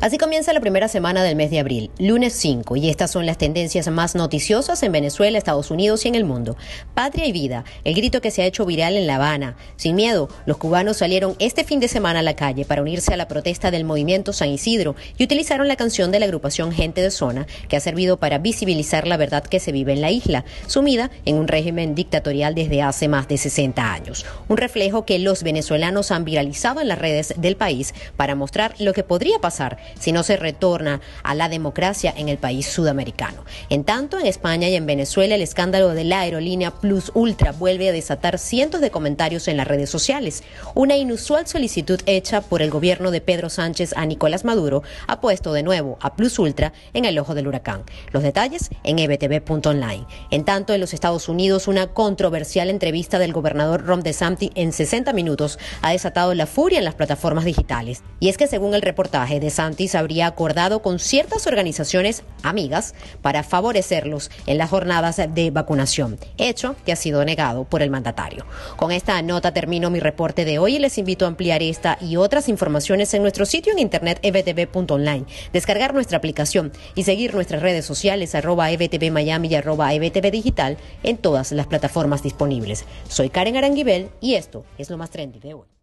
Así comienza la primera semana del mes de abril, lunes 5, y estas son las tendencias más noticiosas en Venezuela, Estados Unidos y en el mundo. Patria y vida, el grito que se ha hecho viral en La Habana. Sin miedo, los cubanos salieron este fin de semana a la calle para unirse a la protesta del movimiento San Isidro y utilizaron la canción de la agrupación Gente de Zona, que ha servido para visibilizar la verdad que se vive en la isla, sumida en un régimen dictatorial desde hace más de 60 años. Un reflejo que los venezolanos han viralizado en las redes del país para mostrar lo que podría pasar si no se retorna a la democracia en el país sudamericano. En tanto, en España y en Venezuela, el escándalo de la aerolínea Plus Ultra vuelve a desatar cientos de comentarios en las redes sociales. Una inusual solicitud hecha por el gobierno de Pedro Sánchez a Nicolás Maduro ha puesto de nuevo a Plus Ultra en el ojo del huracán. Los detalles en ebtv.online. En tanto, en los Estados Unidos, una controversial entrevista del gobernador Ron DeSantis en 60 minutos ha desatado la furia en las plataformas digitales. Y es que según el reportaje, DeSantis habría acordado con ciertas organizaciones amigas para favorecerlos en las jornadas de vacunación, hecho que ha sido negado por el mandatario. Con esta nota termino mi reporte de hoy y les invito a ampliar esta y otras informaciones en nuestro sitio en internet ebtv.online, descargar nuestra aplicación y seguir nuestras redes sociales arroba ebtv Miami y arroba ebtv digital en todas las plataformas disponibles. Soy Karen Aranguibel y esto es lo más trendy de hoy.